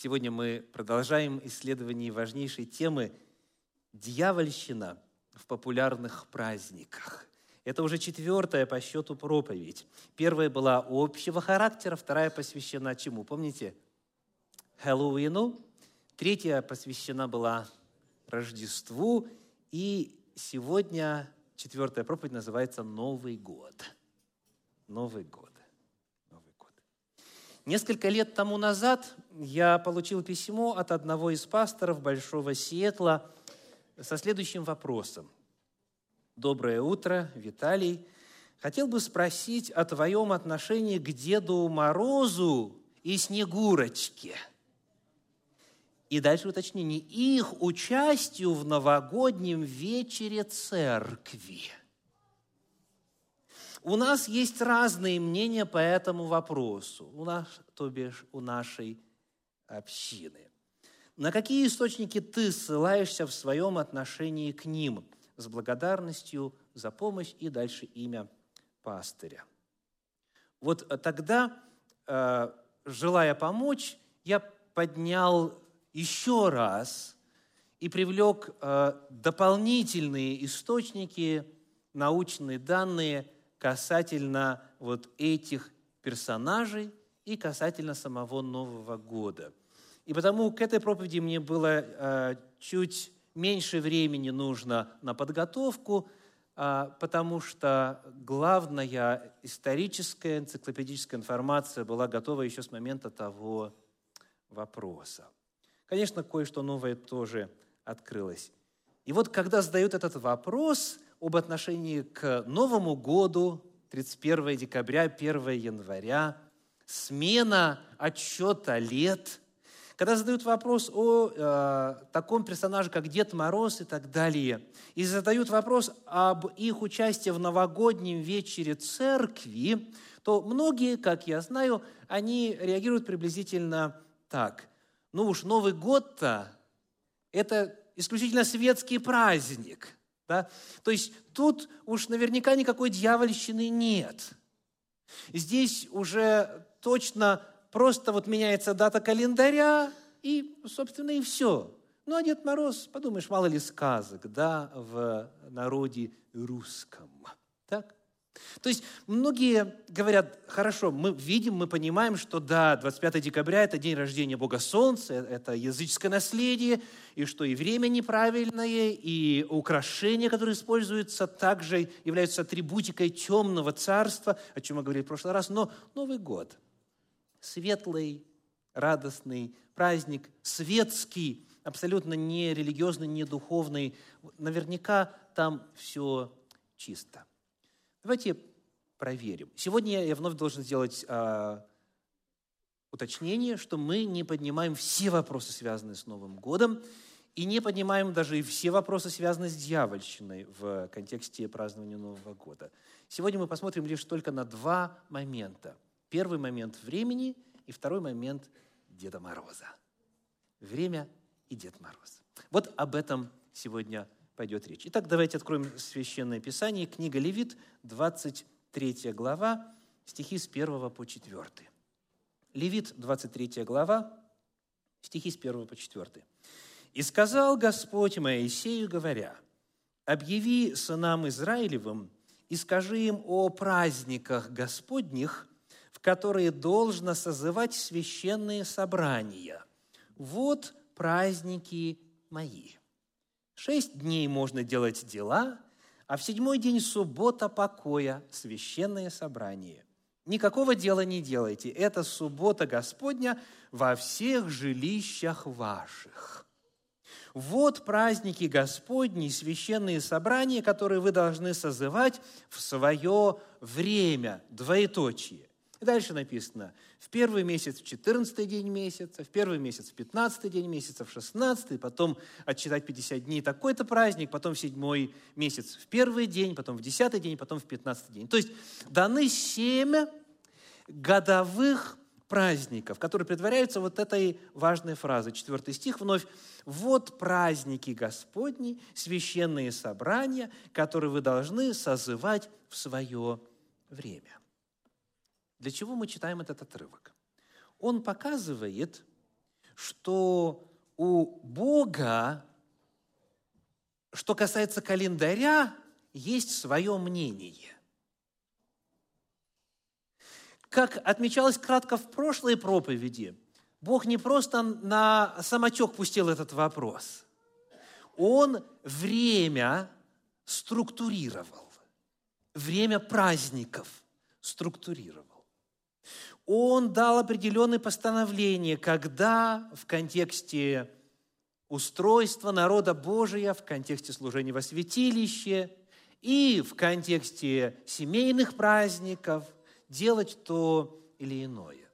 Сегодня мы продолжаем исследование важнейшей темы «Дьявольщина в популярных праздниках». Это уже четвертая по счету проповедь. Первая была общего характера, вторая посвящена чему? Помните? Хэллоуину. Третья посвящена была Рождеству. И сегодня четвертая проповедь называется «Новый год». Новый год. Несколько лет тому назад я получил письмо от одного из пасторов Большого Сиэтла со следующим вопросом. «Доброе утро, Виталий. Хотел бы спросить о твоем отношении к Деду Морозу и Снегурочке». И дальше уточнение. Их участию в новогоднем вечере церкви – у нас есть разные мнения по этому вопросу, у нас, то бишь у нашей общины. На какие источники ты ссылаешься в своем отношении к ним с благодарностью за помощь и дальше имя пастыря? Вот тогда, э, желая помочь, я поднял еще раз и привлек э, дополнительные источники, научные данные – касательно вот этих персонажей и касательно самого Нового года. И потому к этой проповеди мне было э, чуть меньше времени нужно на подготовку, э, потому что главная историческая энциклопедическая информация была готова еще с момента того вопроса. Конечно, кое-что новое тоже открылось. И вот когда задают этот вопрос, об отношении к Новому году, 31 декабря, 1 января, смена отсчета лет, когда задают вопрос о э, таком персонаже, как Дед Мороз и так далее, и задают вопрос об их участии в новогоднем вечере церкви, то многие, как я знаю, они реагируют приблизительно так. Ну уж Новый год-то – это исключительно светский праздник – да? То есть тут уж наверняка никакой дьявольщины нет. Здесь уже точно просто вот меняется дата календаря, и, собственно, и все. Ну, а Дед Мороз, подумаешь, мало ли сказок, да, в народе русском. То есть многие говорят, хорошо, мы видим, мы понимаем, что да, 25 декабря – это день рождения Бога Солнца, это языческое наследие, и что и время неправильное, и украшения, которые используются, также являются атрибутикой темного царства, о чем мы говорили в прошлый раз. Но Новый год – светлый, радостный праздник, светский, абсолютно не религиозный, не духовный. Наверняка там все чисто. Давайте проверим. Сегодня я вновь должен сделать а, уточнение, что мы не поднимаем все вопросы, связанные с Новым годом, и не поднимаем даже и все вопросы, связанные с дьявольщиной в контексте празднования Нового года. Сегодня мы посмотрим лишь только на два момента. Первый момент времени и второй момент Деда Мороза. Время и Дед Мороз. Вот об этом сегодня пойдет речь. Итак, давайте откроем Священное Писание, книга Левит, 23 глава, стихи с 1 по 4. Левит, 23 глава, стихи с 1 по 4. «И сказал Господь Моисею, говоря, «Объяви сынам Израилевым и скажи им о праздниках Господних, в которые должно созывать священные собрания. Вот праздники мои». Шесть дней можно делать дела, а в седьмой день суббота покоя, священное собрание. Никакого дела не делайте. Это суббота Господня во всех жилищах ваших. Вот праздники Господни, священные собрания, которые вы должны созывать в свое время, двоеточие. И дальше написано, в первый месяц, в 14 день месяца, в первый месяц, в 15 день месяца, в 16, потом отчитать 50 дней такой-то праздник, потом в седьмой месяц в первый день, потом в 10 день, потом в 15 день. То есть даны семь годовых праздников, которые предваряются вот этой важной фразой. Четвертый стих вновь. «Вот праздники Господни, священные собрания, которые вы должны созывать в свое время». Для чего мы читаем этот отрывок? Он показывает, что у Бога, что касается календаря, есть свое мнение. Как отмечалось кратко в прошлой проповеди, Бог не просто на самотек пустил этот вопрос. Он время структурировал, время праздников структурировал. Он дал определенные постановления, когда в контексте устройства народа Божия, в контексте служения во святилище и в контексте семейных праздников делать то или иное.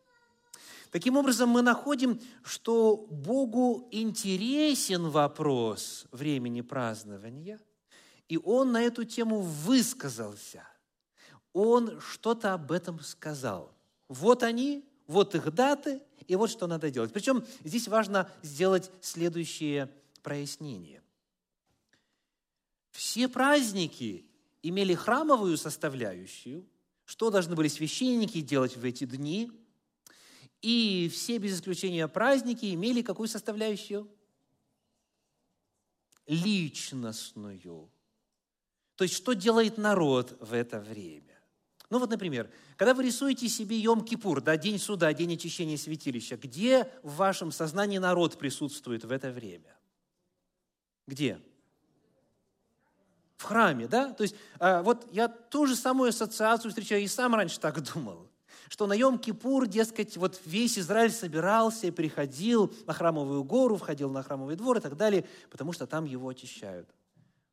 Таким образом, мы находим, что Богу интересен вопрос времени празднования, и Он на эту тему высказался. Он что-то об этом сказал. Вот они, вот их даты, и вот что надо делать. Причем здесь важно сделать следующее прояснение. Все праздники имели храмовую составляющую, что должны были священники делать в эти дни – и все, без исключения праздники, имели какую составляющую? Личностную. То есть, что делает народ в это время? Ну вот, например, когда вы рисуете себе Йом-Кипур, да, день суда, день очищения святилища, где в вашем сознании народ присутствует в это время? Где? В храме, да? То есть, а, вот я ту же самую ассоциацию встречаю, и сам раньше так думал что на Йом-Кипур, дескать, вот весь Израиль собирался приходил на храмовую гору, входил на храмовый двор и так далее, потому что там его очищают.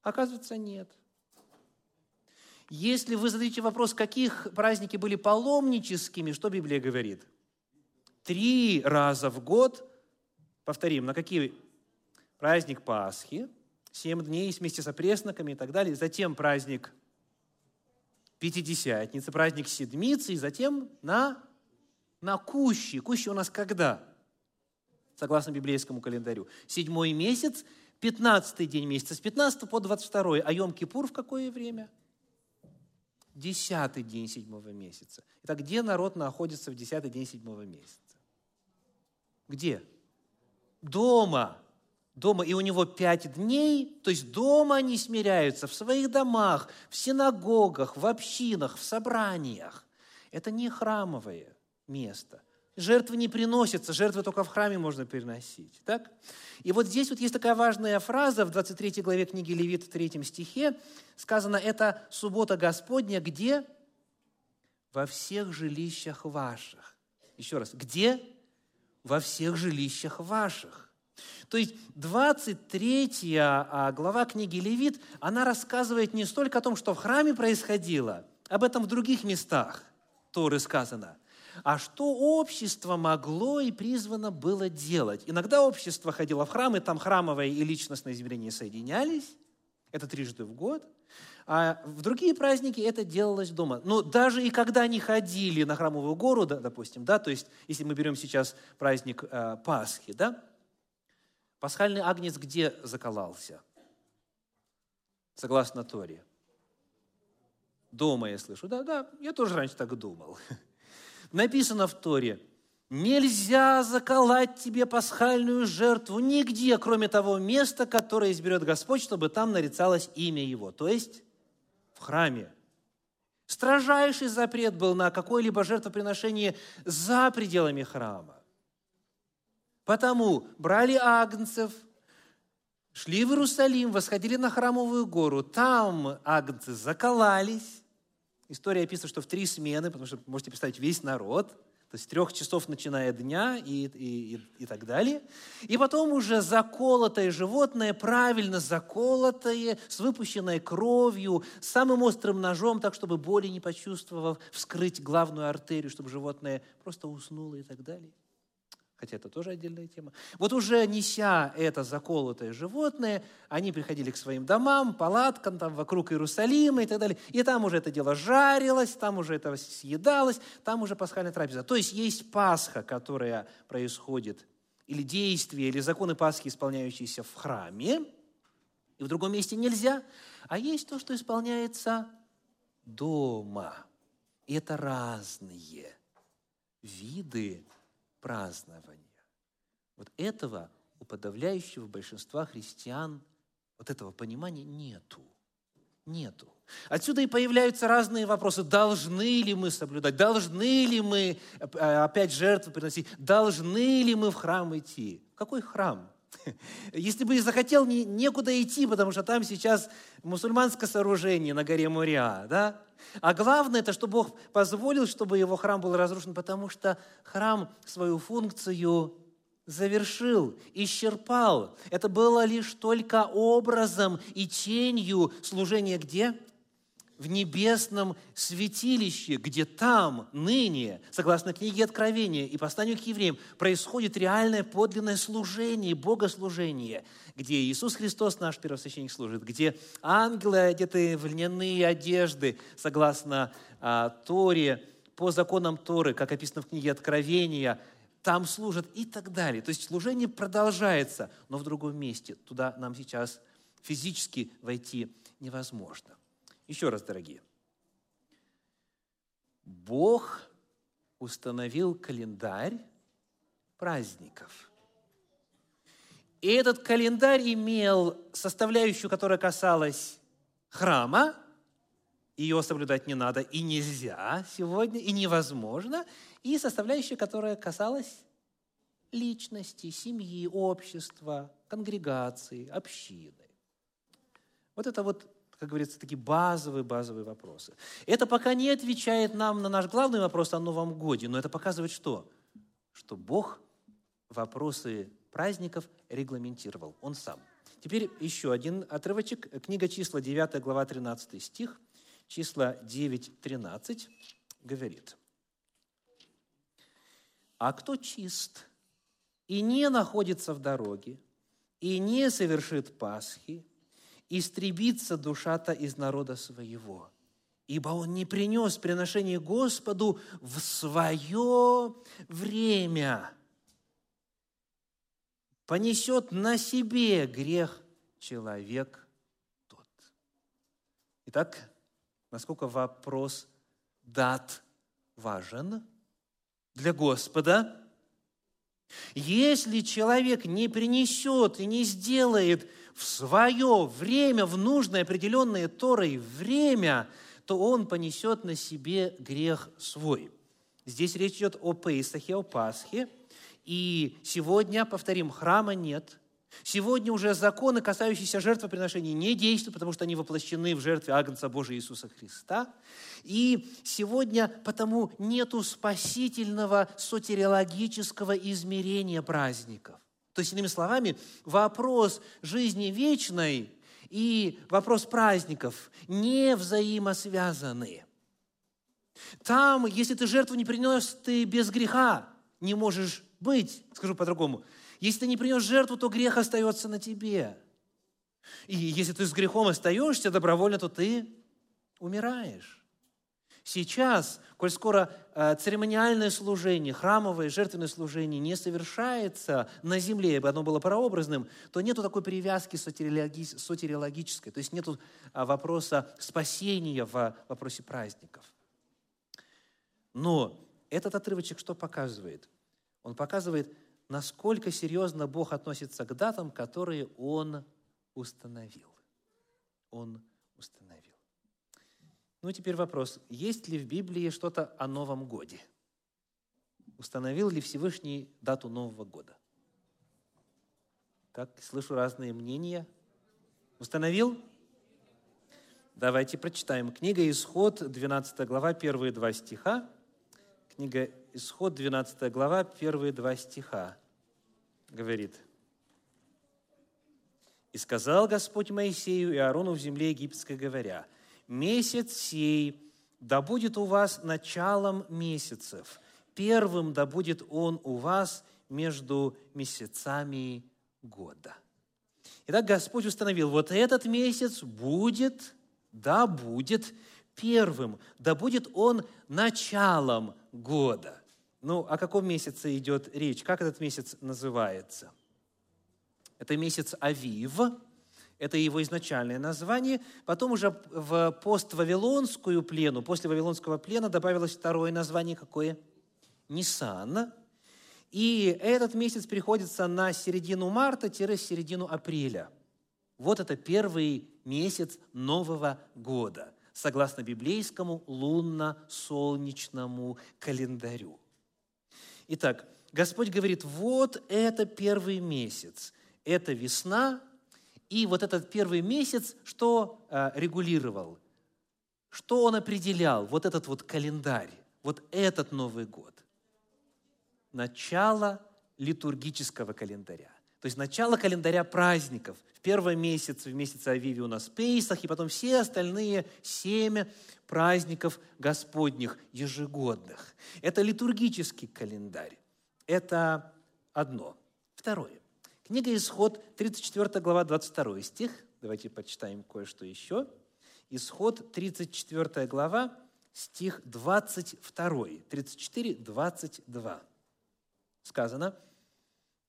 Оказывается, нет. Если вы задаете вопрос, каких праздники были паломническими, что Библия говорит? Три раза в год, повторим, на какие? Праздник Пасхи, семь дней вместе с опресноками и так далее. Затем праздник Пятидесятница, праздник Седмицы, и затем на, на Кущи. Кущи у нас когда? Согласно библейскому календарю. Седьмой месяц, пятнадцатый день месяца, с 15 по 22. А Йом-Кипур в какое время? Десятый день седьмого месяца. Итак, где народ находится в десятый день седьмого месяца? Где? Дома дома, и у него пять дней, то есть дома они смиряются, в своих домах, в синагогах, в общинах, в собраниях. Это не храмовое место. Жертвы не приносятся, жертвы только в храме можно переносить. Так? И вот здесь вот есть такая важная фраза в 23 главе книги Левит в 3 стихе. Сказано, это суббота Господня, где? Во всех жилищах ваших. Еще раз, где? Во всех жилищах ваших. То есть 23 а, глава книги Левит, она рассказывает не столько о том, что в храме происходило, об этом в других местах Торы сказано, а что общество могло и призвано было делать. Иногда общество ходило в храм, и там храмовое и личностное измерение соединялись, это трижды в год, а в другие праздники это делалось дома. Но даже и когда они ходили на храмовую гору, допустим, да, то есть если мы берем сейчас праздник э, Пасхи, да, Пасхальный агнец где заколался? Согласно Торе. Дома я слышу. Да, да, я тоже раньше так думал. Написано в Торе, нельзя заколоть тебе пасхальную жертву нигде, кроме того места, которое изберет Господь, чтобы там нарицалось имя Его, то есть в храме. Строжайший запрет был на какое-либо жертвоприношение за пределами храма. Потому брали агнцев, шли в Иерусалим, восходили на храмовую гору. Там агнцы заколались. История описывает, что в три смены, потому что можете представить весь народ, то есть трех часов начиная дня и, и, и, и так далее. И потом уже заколотое животное, правильно заколотое, с выпущенной кровью, самым острым ножом, так, чтобы боли не почувствовав, вскрыть главную артерию, чтобы животное просто уснуло и так далее хотя это тоже отдельная тема. Вот уже неся это заколотое животное, они приходили к своим домам, палаткам, там вокруг Иерусалима и так далее. И там уже это дело жарилось, там уже это съедалось, там уже пасхальная трапеза. То есть есть Пасха, которая происходит, или действия, или законы Пасхи, исполняющиеся в храме, и в другом месте нельзя. А есть то, что исполняется дома. И это разные виды празднования. Вот этого у подавляющего большинства христиан, вот этого понимания нету. Нету. Отсюда и появляются разные вопросы. Должны ли мы соблюдать? Должны ли мы э, опять жертвы приносить? Должны ли мы в храм идти? Какой храм? Если бы и захотел, не, некуда идти, потому что там сейчас мусульманское сооружение на горе Муриа, да? А главное, это что Бог позволил, чтобы его храм был разрушен, потому что храм свою функцию завершил, исчерпал. Это было лишь только образом и тенью служения где? В небесном святилище, где там, ныне, согласно книге Откровения и посланию к евреям, происходит реальное подлинное служение, богослужение, где Иисус Христос, наш первосвященник, служит, где ангелы, одетые в льняные одежды, согласно а, Торе, по законам Торы, как описано в книге Откровения, там служат и так далее. То есть служение продолжается, но в другом месте. Туда нам сейчас физически войти невозможно. Еще раз, дорогие. Бог установил календарь праздников. И этот календарь имел составляющую, которая касалась храма, ее соблюдать не надо и нельзя сегодня, и невозможно, и составляющая, которая касалась личности, семьи, общества, конгрегации, общины. Вот это вот как говорится, такие базовые-базовые вопросы. Это пока не отвечает нам на наш главный вопрос о Новом Годе, но это показывает что? Что Бог вопросы праздников регламентировал, Он сам. Теперь еще один отрывочек. Книга числа, 9 глава, 13 стих. Числа 9, 13 говорит. «А кто чист и не находится в дороге, и не совершит Пасхи, истребится душа-то из народа своего. Ибо он не принес приношение Господу в свое время. Понесет на себе грех человек тот. Итак, насколько вопрос дат важен для Господа – если человек не принесет и не сделает в свое время, в нужное определенное Торой время, то он понесет на себе грех свой. Здесь речь идет о Пейсахе, о Пасхе. И сегодня, повторим, храма нет. Сегодня уже законы, касающиеся жертвоприношений, не действуют, потому что они воплощены в жертве Агнца Божия Иисуса Христа. И сегодня потому нету спасительного сотериологического измерения праздников. То есть, иными словами, вопрос жизни вечной и вопрос праздников не взаимосвязаны. Там, если ты жертву не принес, ты без греха не можешь быть. Скажу по-другому. Если ты не принес жертву, то грех остается на тебе. И если ты с грехом остаешься добровольно, то ты умираешь. Сейчас, коль скоро э, церемониальное служение, храмовое, жертвенное служение не совершается на земле, ибо оно было прообразным, то нету такой привязки сотериологической, то есть нету а, вопроса спасения в вопросе праздников. Но этот отрывочек что показывает? Он показывает, насколько серьезно Бог относится к датам, которые Он установил. Он установил. Ну, теперь вопрос. Есть ли в Библии что-то о Новом Годе? Установил ли Всевышний дату Нового года? Так, слышу разные мнения. Установил? Давайте прочитаем. Книга Исход, 12 глава, первые два стиха. Книга Исход, 12 глава, первые два стиха. Говорит. «И сказал Господь Моисею и Аарону в земле египетской, говоря, – месяц сей да будет у вас началом месяцев, первым да будет он у вас между месяцами года. Итак, Господь установил, вот этот месяц будет, да будет первым, да будет он началом года. Ну, о каком месяце идет речь? Как этот месяц называется? Это месяц Авив, это его изначальное название. Потом уже в поствавилонскую плену, после Вавилонского плена добавилось второе название, какое? Нисан. И этот месяц приходится на середину марта-середину апреля. Вот это первый месяц Нового года, согласно библейскому лунно-солнечному календарю. Итак, Господь говорит, вот это первый месяц, это весна, и вот этот первый месяц, что э, регулировал, что он определял, вот этот вот календарь, вот этот Новый год. Начало литургического календаря. То есть начало календаря праздников. В первом месяце, в месяце Авиви у нас Пейсах, и потом все остальные семя праздников Господних ежегодных. Это литургический календарь. Это одно. Второе. Книга Исход, 34 глава, 22 стих. Давайте почитаем кое-что еще. Исход, 34 глава, стих 22. 34, 22. Сказано,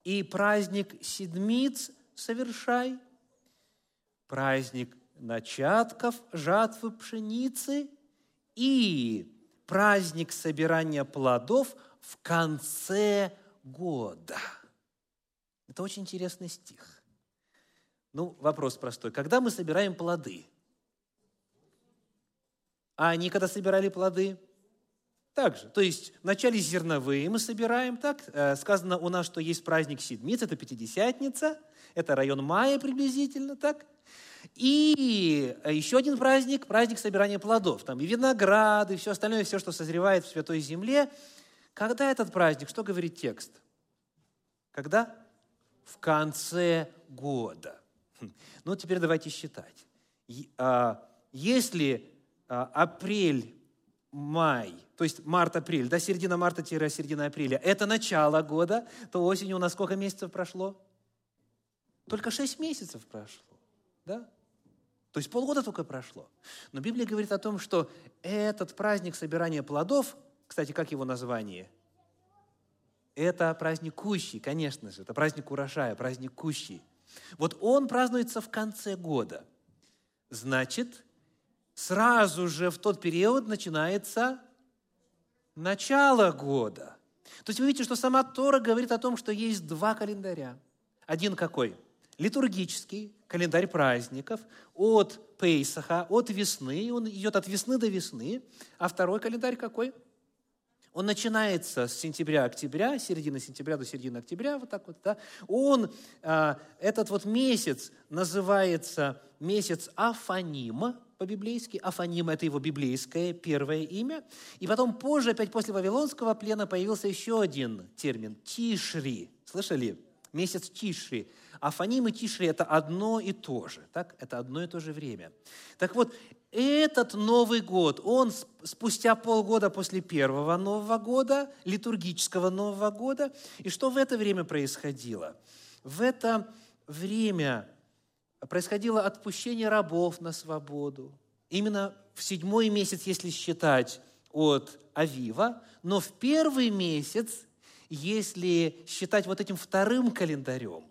«И праздник седмиц совершай, праздник начатков жатвы пшеницы и праздник собирания плодов в конце года». Это очень интересный стих. Ну, вопрос простой. Когда мы собираем плоды? А они когда собирали плоды? Так же. То есть вначале зерновые мы собираем, так? Э, сказано у нас, что есть праздник Седмиц, это Пятидесятница, это район мая приблизительно, так? И еще один праздник, праздник собирания плодов. Там и винограды, и все остальное, все, что созревает в Святой Земле. Когда этот праздник? Что говорит текст? Когда? В конце года. Хм. Ну, теперь давайте считать. А, если а, апрель, май, то есть март-апрель, до середина марта-середина апреля, это начало года, то осенью у нас сколько месяцев прошло? Только шесть месяцев прошло. Да? То есть полгода только прошло. Но Библия говорит о том, что этот праздник собирания плодов, кстати, как его название – это праздник Кущи, конечно же, это праздник урожая, праздник Кущи. Вот он празднуется в конце года. Значит, сразу же в тот период начинается начало года. То есть вы видите, что сама Тора говорит о том, что есть два календаря. Один какой? Литургический, календарь праздников, от Пейсаха, от весны, он идет от весны до весны. А второй календарь какой? Он начинается с сентября-октября, середины сентября до середины октября, вот так вот, да. Он, а, этот вот месяц называется месяц Афанима, по-библейски. Афаним – это его библейское первое имя. И потом позже, опять после Вавилонского плена, появился еще один термин – Тишри. Слышали? Месяц Тишри. Афаним и Тишри – это одно и то же. Так? Это одно и то же время. Так вот, этот Новый год, он спустя полгода после первого Нового года, литургического Нового года. И что в это время происходило? В это время происходило отпущение рабов на свободу. Именно в седьмой месяц, если считать от Авива, но в первый месяц, если считать вот этим вторым календарем,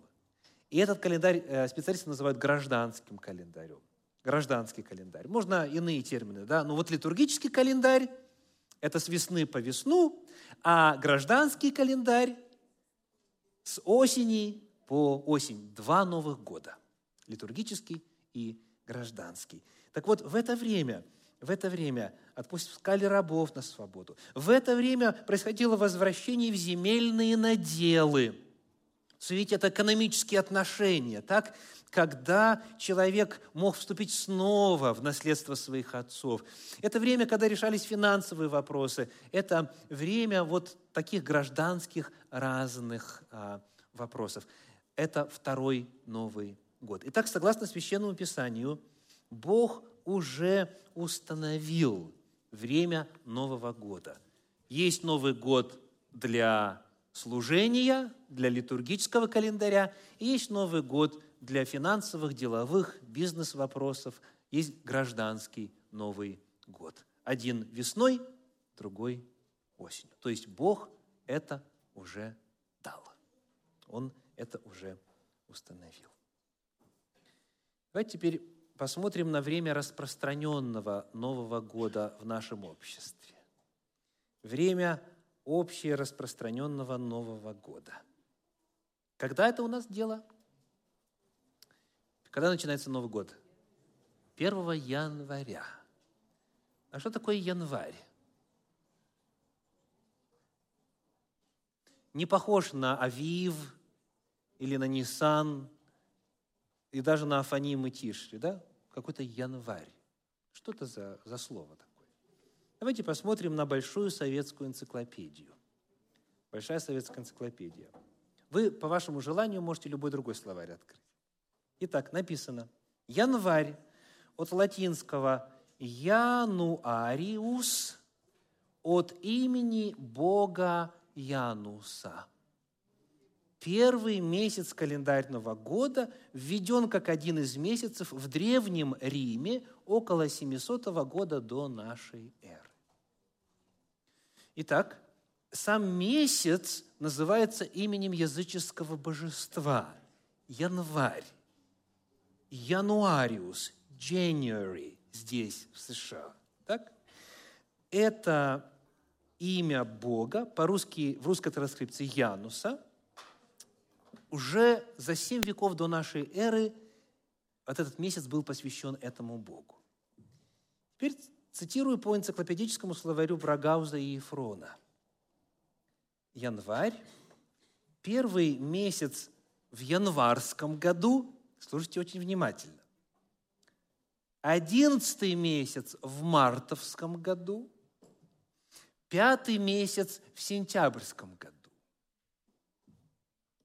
и этот календарь э, специалисты называют гражданским календарем гражданский календарь. Можно иные термины, да, но вот литургический календарь – это с весны по весну, а гражданский календарь с осени по осень. Два новых года – литургический и гражданский. Так вот, в это время, в это время отпускали рабов на свободу. В это время происходило возвращение в земельные наделы. Видите, это экономические отношения, так? когда человек мог вступить снова в наследство своих отцов. Это время, когда решались финансовые вопросы. Это время вот таких гражданских разных а, вопросов. Это второй Новый год. Итак, согласно Священному Писанию, Бог уже установил время Нового года. Есть Новый год для служения, для литургического календаря, и есть Новый год для финансовых, деловых, бизнес-вопросов есть гражданский Новый год. Один весной, другой осенью. То есть Бог это уже дал. Он это уже установил. Давайте теперь посмотрим на время распространенного Нового года в нашем обществе. Время общераспространенного Нового года. Когда это у нас дело? Когда начинается Новый год? 1 января. А что такое январь? Не похож на Авив или на Нисан, и даже на Афаним и Тишри, да? Какой-то январь. Что это за, за слово такое? Давайте посмотрим на Большую советскую энциклопедию. Большая советская энциклопедия. Вы, по вашему желанию, можете любой другой словарь открыть. Итак, написано «Январь» от латинского «януариус» от имени Бога Януса. Первый месяц календарного года введен как один из месяцев в Древнем Риме около 700 года до нашей эры. Итак, сам месяц называется именем языческого божества – январь. Януариус, January здесь, в США. Так? Это имя Бога, по-русски, в русской транскрипции Януса, уже за семь веков до нашей эры вот этот месяц был посвящен этому Богу. Теперь цитирую по энциклопедическому словарю Брагауза и Ефрона. Январь, первый месяц в январском году, слушайте очень внимательно, одиннадцатый месяц в мартовском году, пятый месяц в сентябрьском году.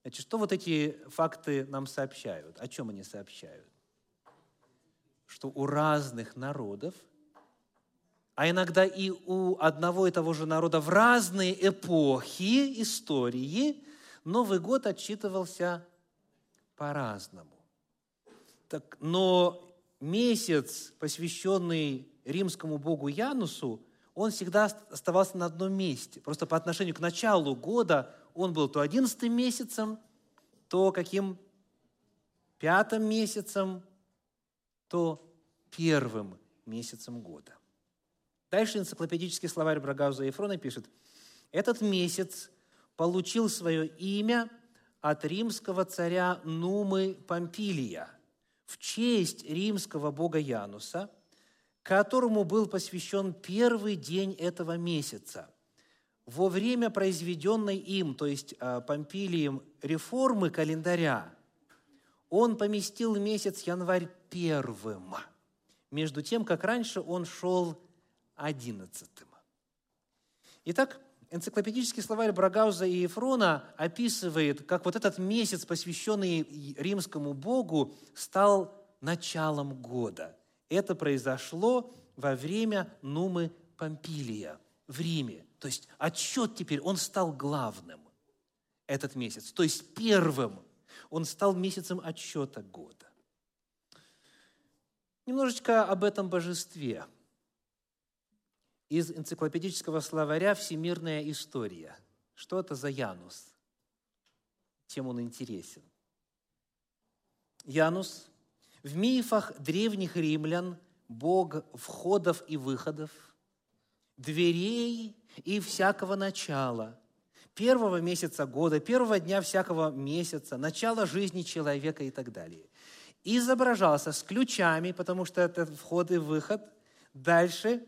Значит, что вот эти факты нам сообщают? О чем они сообщают? Что у разных народов, а иногда и у одного и того же народа в разные эпохи истории Новый год отчитывался по-разному. Так, но месяц, посвященный римскому богу Янусу, он всегда оставался на одном месте. Просто по отношению к началу года он был то одиннадцатым месяцем, то каким пятым месяцем, то первым месяцем года. Дальше энциклопедический словарь Брагауза и Ефрона пишет, «Этот месяц получил свое имя от римского царя Нумы Помпилия в честь римского бога Януса – которому был посвящен первый день этого месяца. Во время произведенной им, то есть а, Помпилием, реформы календаря, он поместил месяц январь первым, между тем, как раньше он шел одиннадцатым. Итак, энциклопедический словарь Брагауза и Ефрона описывает, как вот этот месяц, посвященный римскому богу, стал началом года – это произошло во время Нумы Помпилия в Риме. То есть отчет теперь, он стал главным этот месяц. То есть первым он стал месяцем отчета года. Немножечко об этом божестве. Из энциклопедического словаря «Всемирная история». Что это за Янус? Чем он интересен? Янус в мифах древних римлян Бог входов и выходов, дверей и всякого начала, первого месяца года, первого дня всякого месяца, начала жизни человека и так далее. изображался с ключами, потому что это вход и выход. Дальше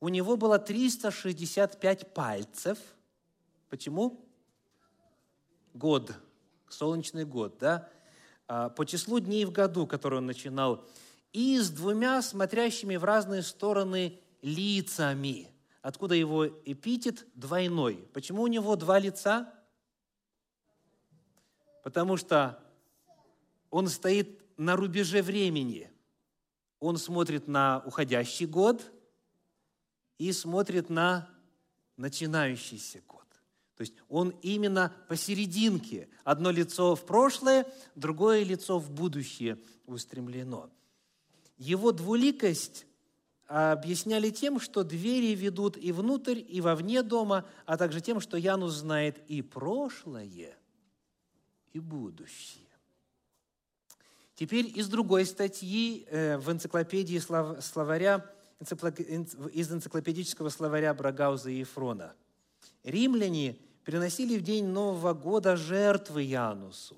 у него было 365 пальцев. Почему? Год, солнечный год, да? А, по числу дней в году, который он начинал, и с двумя смотрящими в разные стороны лицами. Откуда его эпитет двойной? Почему у него два лица? Потому что он стоит на рубеже времени. Он смотрит на уходящий год и смотрит на начинающийся год. То есть он именно посерединке. Одно лицо в прошлое, другое лицо в будущее устремлено. Его двуликость объясняли тем, что двери ведут и внутрь, и вовне дома, а также тем, что Янус знает и прошлое, и будущее. Теперь из другой статьи э, в энциклопедии словаря, из энциклопедического словаря Брагауза и Ефрона – римляне приносили в день Нового года жертвы Янусу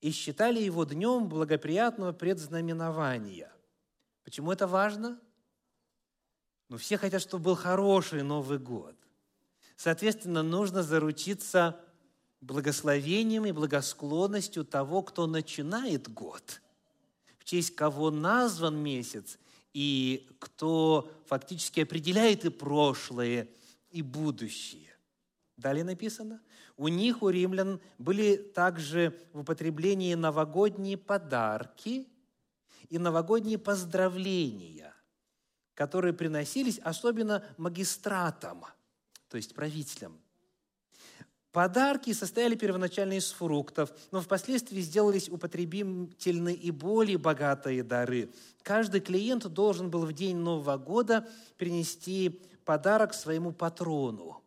и считали его днем благоприятного предзнаменования. Почему это важно? Ну, все хотят, чтобы был хороший Новый год. Соответственно, нужно заручиться благословением и благосклонностью того, кто начинает год, в честь кого назван месяц, и кто фактически определяет и прошлое, и будущее. Далее написано, у них, у римлян, были также в употреблении новогодние подарки и новогодние поздравления, которые приносились особенно магистратам, то есть правителям. Подарки состояли первоначально из фруктов, но впоследствии сделались употребительны и более богатые дары. Каждый клиент должен был в день Нового года принести подарок своему патрону.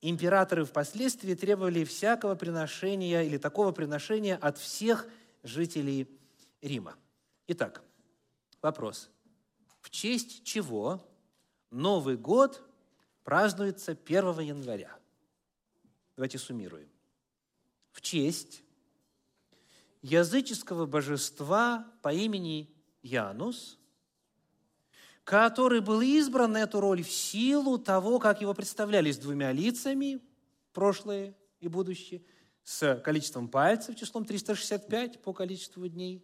Императоры впоследствии требовали всякого приношения или такого приношения от всех жителей Рима. Итак, вопрос. В честь чего Новый год празднуется 1 января? Давайте суммируем. В честь языческого божества по имени Янус, который был избран на эту роль в силу того, как его представляли с двумя лицами, прошлое и будущее, с количеством пальцев, числом 365 по количеству дней,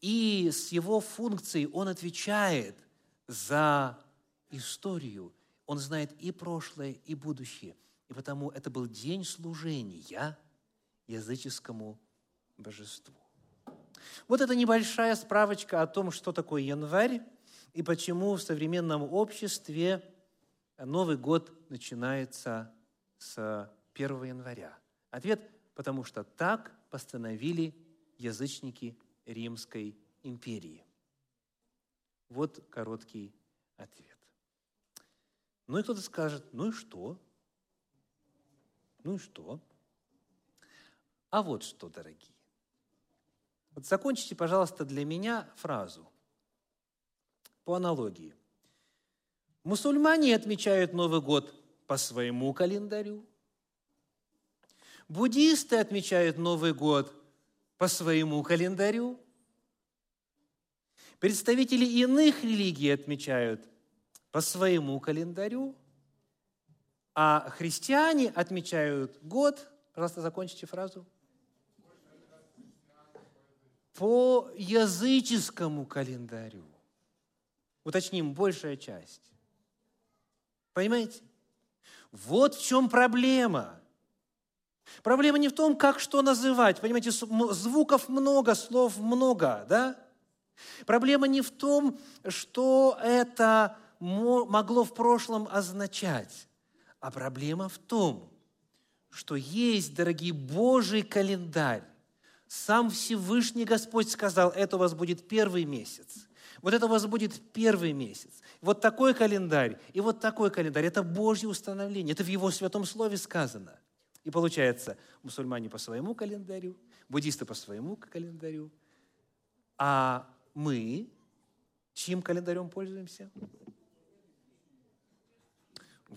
и с его функцией он отвечает за историю. Он знает и прошлое, и будущее. Потому это был день служения языческому божеству. Вот это небольшая справочка о том, что такое январь и почему в современном обществе Новый год начинается с 1 января. Ответ – потому что так постановили язычники Римской империи. Вот короткий ответ. Ну и кто-то скажет, ну и что? Ну и что? А вот что, дорогие. Вот закончите, пожалуйста, для меня фразу по аналогии. Мусульмане отмечают Новый год по своему календарю. Буддисты отмечают Новый год по своему календарю. Представители иных религий отмечают по своему календарю. А христиане отмечают год, пожалуйста, закончите фразу, по языческому календарю. Уточним, большая часть. Понимаете? Вот в чем проблема. Проблема не в том, как что называть. Понимаете, звуков много, слов много, да? Проблема не в том, что это могло в прошлом означать, а проблема в том, что есть, дорогие, Божий календарь. Сам Всевышний Господь сказал, это у вас будет первый месяц. Вот это у вас будет первый месяц. Вот такой календарь и вот такой календарь. Это Божье установление. Это в Его Святом Слове сказано. И получается, мусульмане по своему календарю, буддисты по своему календарю, а мы чьим календарем пользуемся?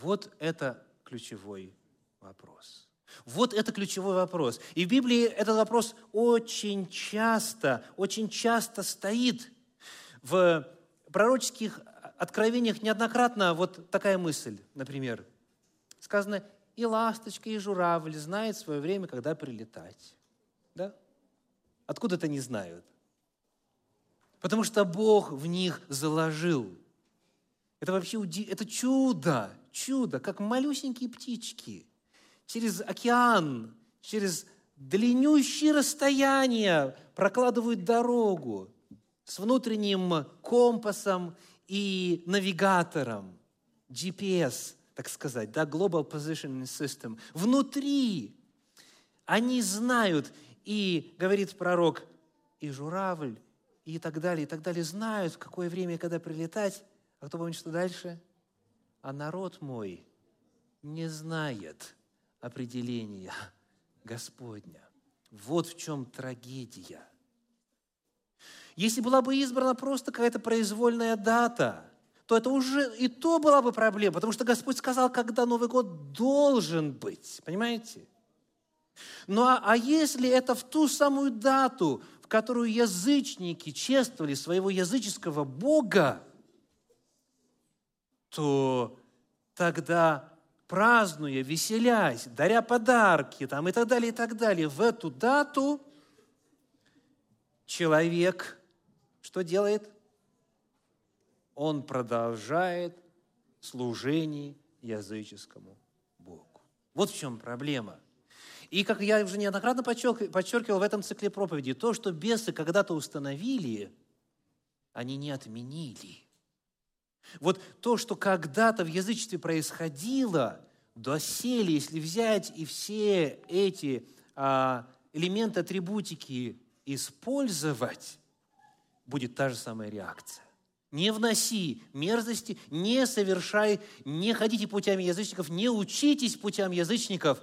Вот это ключевой вопрос. Вот это ключевой вопрос. И в Библии этот вопрос очень часто, очень часто стоит – в пророческих откровениях неоднократно вот такая мысль, например, сказано, и ласточка, и журавль знают свое время, когда прилетать. Да? Откуда это не знают? Потому что Бог в них заложил. Это вообще это чудо, чудо, как малюсенькие птички через океан, через длиннющие расстояния прокладывают дорогу с внутренним компасом и навигатором, GPS, так сказать, да, Global Positioning System, внутри. Они знают, и говорит пророк, и журавль, и так далее, и так далее, знают, в какое время когда прилетать. А кто помнит, что дальше? А народ мой не знает определения Господня. Вот в чем трагедия – если была бы избрана просто какая-то произвольная дата, то это уже и то была бы проблема, потому что Господь сказал, когда Новый год должен быть. Понимаете? Ну а, а если это в ту самую дату, в которую язычники чествовали своего языческого Бога, то тогда празднуя, веселясь, даря подарки там, и так далее, и так далее, в эту дату человек что делает? Он продолжает служение языческому Богу. Вот в чем проблема. И как я уже неоднократно подчеркивал в этом цикле проповеди, то, что бесы когда-то установили, они не отменили. Вот то, что когда-то в язычестве происходило, доселе, если взять и все эти а, элементы атрибутики использовать, будет та же самая реакция. Не вноси мерзости, не совершай, не ходите путями язычников, не учитесь путям язычников,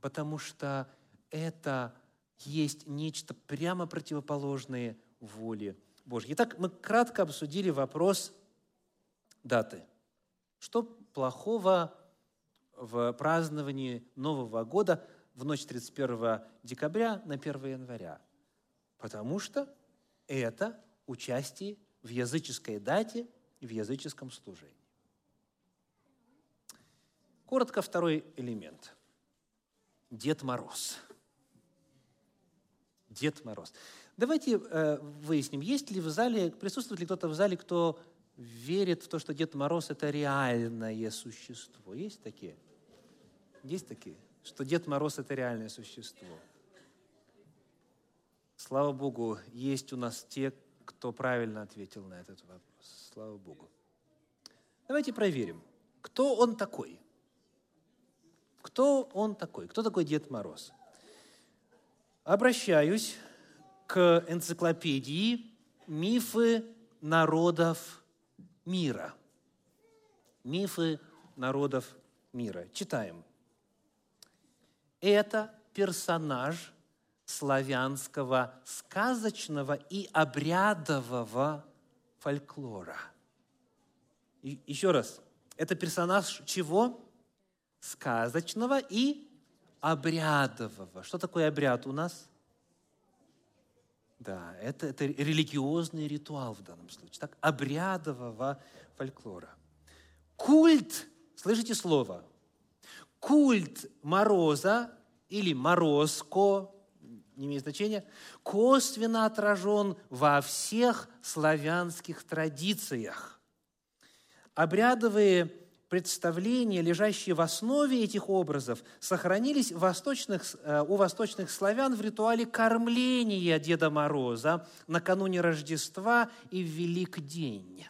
потому что это есть нечто прямо противоположное воле Божьей. Итак, мы кратко обсудили вопрос даты. Что плохого в праздновании Нового года в ночь 31 декабря на 1 января? Потому что это участие в языческой дате и в языческом служении. Коротко второй элемент. Дед Мороз. Дед Мороз. Давайте э, выясним, есть ли в зале, присутствует ли кто-то в зале, кто верит в то, что Дед Мороз – это реальное существо. Есть такие? Есть такие? Что Дед Мороз – это реальное существо. Слава Богу, есть у нас те, кто правильно ответил на этот вопрос. Слава Богу. Давайте проверим, кто он такой. Кто он такой? Кто такой Дед Мороз? Обращаюсь к энциклопедии «Мифы народов мира». Мифы народов мира. Читаем. Это персонаж – славянского сказочного и обрядового фольклора. И, еще раз, это персонаж чего? Сказочного и обрядового. Что такое обряд у нас? Да, это, это религиозный ритуал в данном случае. Так, обрядового фольклора. Культ, слышите слово? Культ Мороза или Морозко, не имеет значения, косвенно отражен во всех славянских традициях. Обрядовые представления, лежащие в основе этих образов, сохранились в восточных, э, у восточных славян в ритуале кормления Деда Мороза накануне Рождества и в Великдень.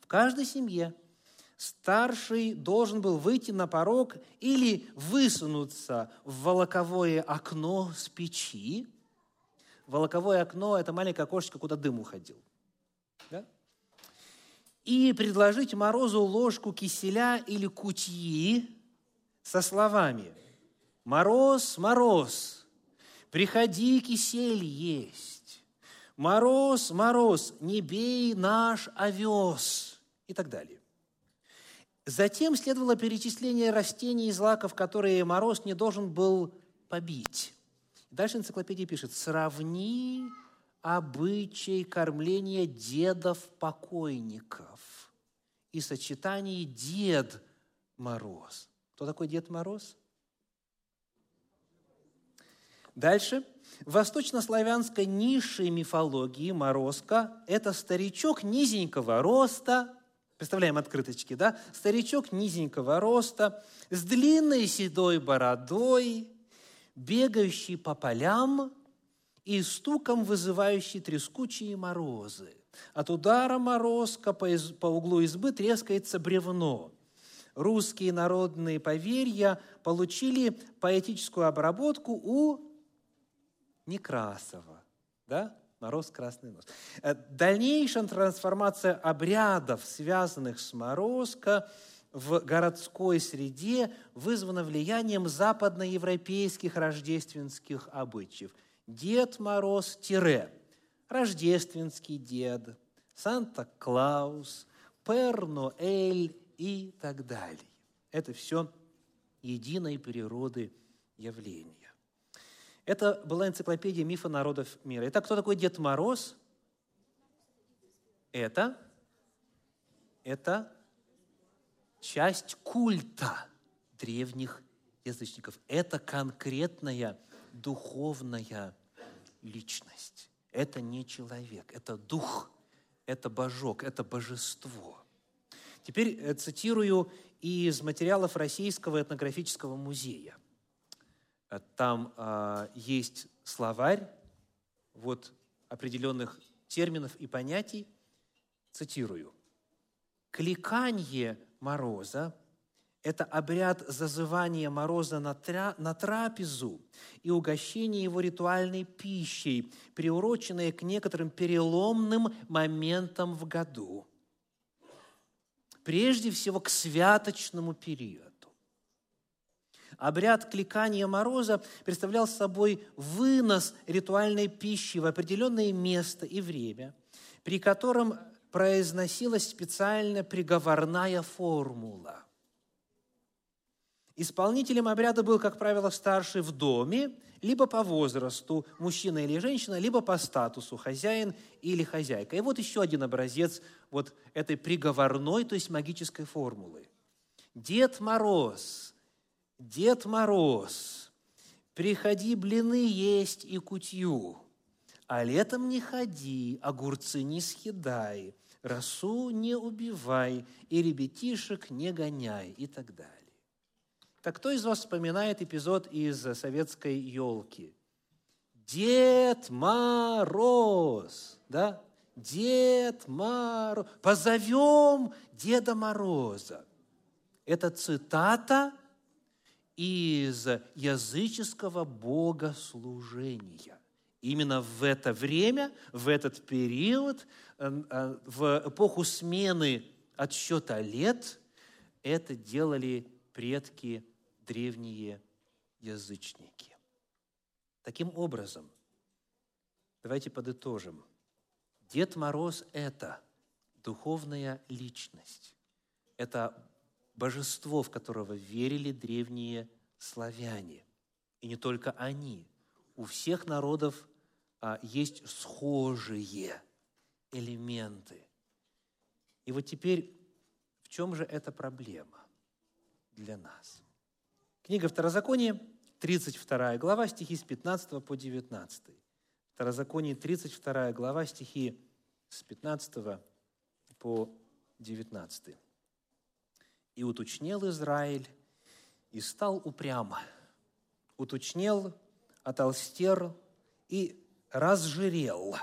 В каждой семье старший должен был выйти на порог или высунуться в волоковое окно с печи. Волоковое окно – это маленькое окошечко, куда дым уходил. Да? И предложить Морозу ложку киселя или кутьи со словами «Мороз, мороз, приходи кисель есть, мороз, мороз, не бей наш овес» и так далее. Затем следовало перечисление растений и злаков, которые мороз не должен был побить. Дальше энциклопедия пишет, сравни обычай кормления дедов-покойников и сочетание Дед Мороз. Кто такой Дед Мороз? Дальше. В восточнославянской низшей мифологии Морозка – это старичок низенького роста, Представляем открыточки, да? Старичок низенького роста, с длинной седой бородой, бегающий по полям и стуком вызывающий трескучие морозы. От удара морозка по, углу избы трескается бревно. Русские народные поверья получили поэтическую обработку у Некрасова. Да? Мороз, красный нос. Э, дальнейшая трансформация обрядов, связанных с Морозко, в городской среде вызвана влиянием западноевропейских рождественских обычаев. Дед Мороз – рождественский дед, Санта-Клаус, Перно, Эль и так далее. Это все единой природы явления. Это была энциклопедия мифа народов мира. Итак, кто такой Дед Мороз? Это, это часть культа древних язычников. Это конкретная духовная личность. Это не человек, это дух, это божок, это божество. Теперь э, цитирую из материалов Российского этнографического музея. Э, там э, есть словарь вот, определенных терминов и понятий. Цитирую. «Кликанье мороза – это обряд зазывания мороза на, тря, на трапезу и угощение его ритуальной пищей, приуроченное к некоторым переломным моментам в году – прежде всего к святочному периоду. Обряд кликания мороза представлял собой вынос ритуальной пищи в определенное место и время, при котором произносилась специальная приговорная формула. Исполнителем обряда был, как правило, старший в доме, либо по возрасту, мужчина или женщина, либо по статусу, хозяин или хозяйка. И вот еще один образец вот этой приговорной, то есть магической формулы. Дед Мороз, Дед Мороз, приходи блины есть и кутью, а летом не ходи, огурцы не съедай, росу не убивай и ребятишек не гоняй и так далее. Так кто из вас вспоминает эпизод из советской елки? Дед Мороз, да? Дед Мороз. Позовем Деда Мороза. Это цитата из языческого богослужения. Именно в это время, в этот период, э, э, в эпоху смены отсчета лет, это делали предки древние язычники. Таким образом, давайте подытожим. Дед Мороз – это духовная личность. Это божество, в которого верили древние славяне. И не только они. У всех народов а, есть схожие элементы. И вот теперь в чем же эта проблема для нас? Книга Второзакония, 32 глава, стихи с 15 по 19. Второзаконие, 32 глава, стихи с 15 по 19. «И уточнел Израиль, и стал упрямо, уточнел, отолстер и разжирел.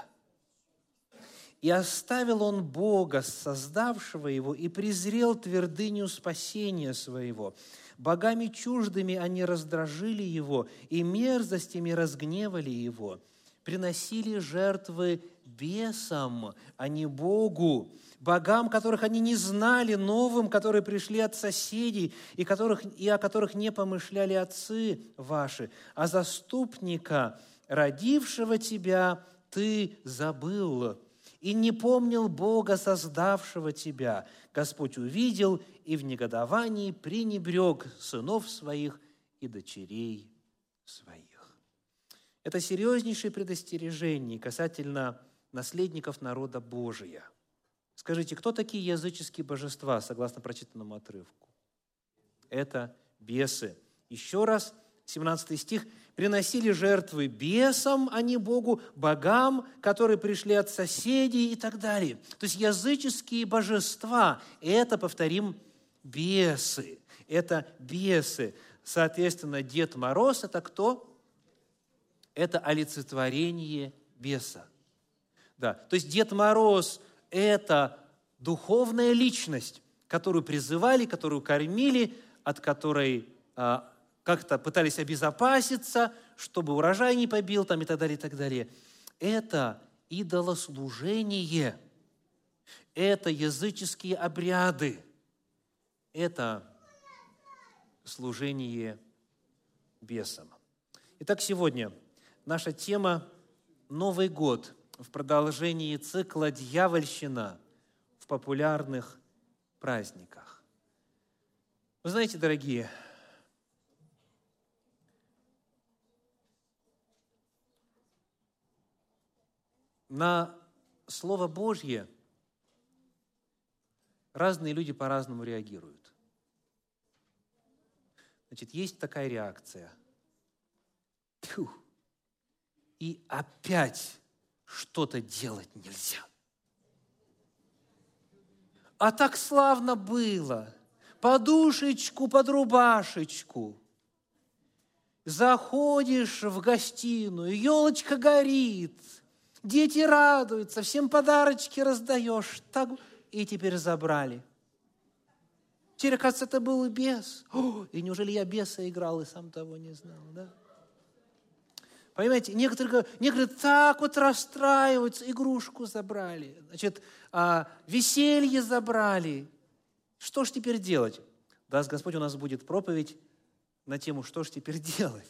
И оставил он Бога, создавшего его, и презрел твердыню спасения своего, Богами чуждыми они раздражили его, и мерзостями разгневали его. Приносили жертвы бесам, а не Богу, богам, которых они не знали, новым, которые пришли от соседей, и, которых, и о которых не помышляли отцы ваши, а заступника, родившего тебя, ты забыл, и не помнил Бога, создавшего тебя. Господь увидел и в негодовании пренебрег сынов своих и дочерей своих. Это серьезнейшее предостережение касательно наследников народа Божия. Скажите, кто такие языческие божества, согласно прочитанному отрывку? Это бесы. Еще раз, 17 стих. «Приносили жертвы бесам, а не Богу, богам, которые пришли от соседей» и так далее. То есть языческие божества – это, повторим, бесы. Это бесы. Соответственно, Дед Мороз – это кто? Это олицетворение беса. Да. То есть Дед Мороз – это духовная личность, которую призывали, которую кормили, от которой а, как-то пытались обезопаситься, чтобы урожай не побил там, и так далее, и так далее. Это идолослужение, это языческие обряды – это служение бесам. Итак, сегодня наша тема «Новый год» в продолжении цикла «Дьявольщина» в популярных праздниках. Вы знаете, дорогие, на Слово Божье разные люди по-разному реагируют. Значит, есть такая реакция. Тьфу. И опять что-то делать нельзя. А так славно было. Подушечку под рубашечку. Заходишь в гостиную, елочка горит, дети радуются, всем подарочки раздаешь. Так и теперь забрали. Теперь, оказывается, это был бес. О, и неужели я беса играл и сам того не знал, да? Понимаете, некоторые, некоторые так вот расстраиваются, игрушку забрали, значит, а, веселье забрали. Что ж теперь делать? Даст Господь, у нас будет проповедь на тему «Что ж теперь делать?»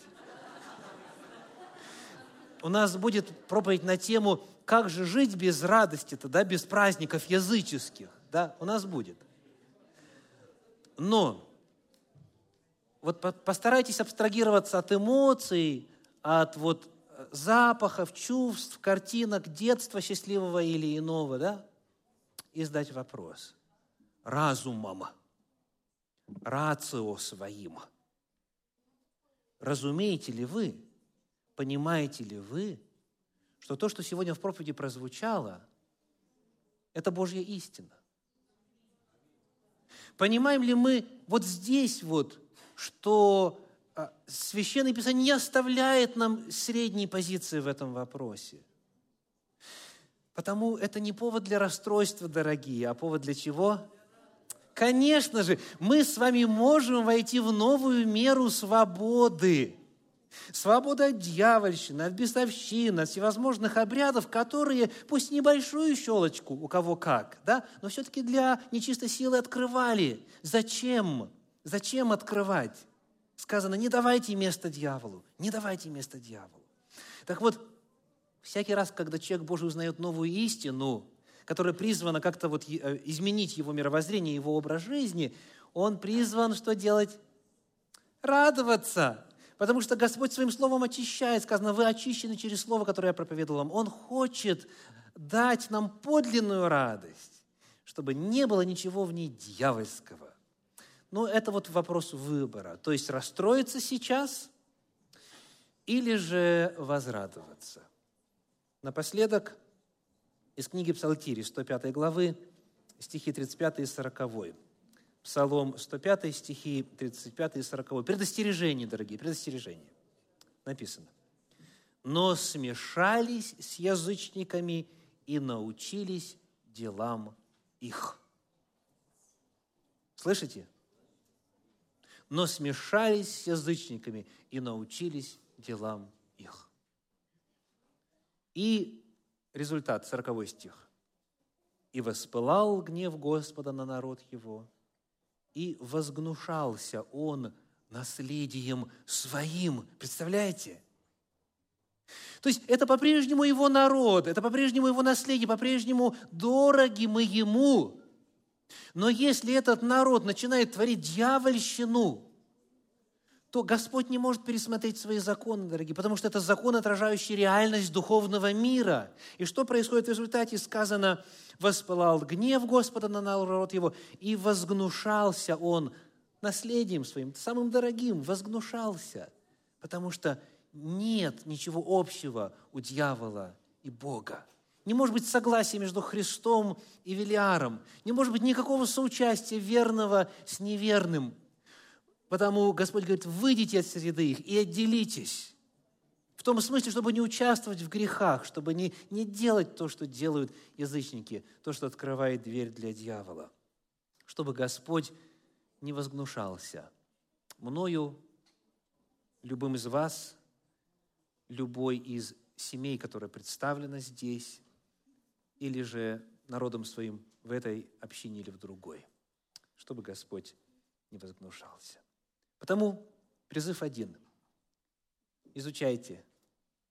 У нас будет проповедь на тему «Как же жить без радости-то, да, без праздников языческих?» Да, у нас будет. Но вот постарайтесь абстрагироваться от эмоций, от вот э, запахов, чувств, картинок детства счастливого или иного, да, и задать вопрос. Разумом, рацио своим. Разумеете ли вы, понимаете ли вы, что то, что сегодня в проповеди прозвучало, это Божья истина? Понимаем ли мы вот здесь вот, что а, Священное Писание не оставляет нам средней позиции в этом вопросе. Потому это не повод для расстройства, дорогие, а повод для чего? Конечно же, мы с вами можем войти в новую меру свободы. Свобода от дьявольщины, от бесовщины, от всевозможных обрядов, которые, пусть небольшую щелочку, у кого как, да, но все-таки для нечистой силы открывали. Зачем? Зачем открывать? сказано, не давайте место дьяволу, не давайте место дьяволу. Так вот, всякий раз, когда человек Божий узнает новую истину, которая призвана как-то вот э, изменить его мировоззрение, его образ жизни, он призван что делать? Радоваться. Потому что Господь своим словом очищает. Сказано, вы очищены через слово, которое я проповедовал вам. Он хочет дать нам подлинную радость, чтобы не было ничего в ней дьявольского. Ну, это вот вопрос выбора. То есть расстроиться сейчас или же возрадоваться. Напоследок из книги Псалтири, 105 главы, стихи 35 и 40. Псалом 105, стихи 35 и 40. Предостережение, дорогие, предостережение. Написано. «Но смешались с язычниками и научились делам их». Слышите? но смешались с язычниками и научились делам их. И результат, 40 стих. «И воспылал гнев Господа на народ его, и возгнушался он наследием своим». Представляете? То есть это по-прежнему его народ, это по-прежнему его наследие, по-прежнему дороги мы ему. Но если этот народ начинает творить дьявольщину, то Господь не может пересмотреть свои законы, дорогие, потому что это закон, отражающий реальность духовного мира. И что происходит в результате? Сказано, воспылал гнев Господа на народ его, и возгнушался он наследием своим, самым дорогим, возгнушался, потому что нет ничего общего у дьявола и Бога. Не может быть согласия между Христом и Велиаром. Не может быть никакого соучастия верного с неверным. Потому Господь говорит, выйдите от среды их и отделитесь. В том смысле, чтобы не участвовать в грехах, чтобы не, не делать то, что делают язычники, то, что открывает дверь для дьявола. Чтобы Господь не возгнушался мною, любым из вас, любой из семей, которая представлена здесь, или же народом своим в этой общине или в другой, чтобы Господь не возгнушался. Потому призыв один. Изучайте,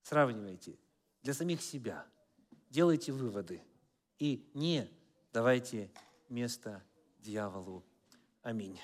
сравнивайте для самих себя, делайте выводы и не давайте место дьяволу. Аминь.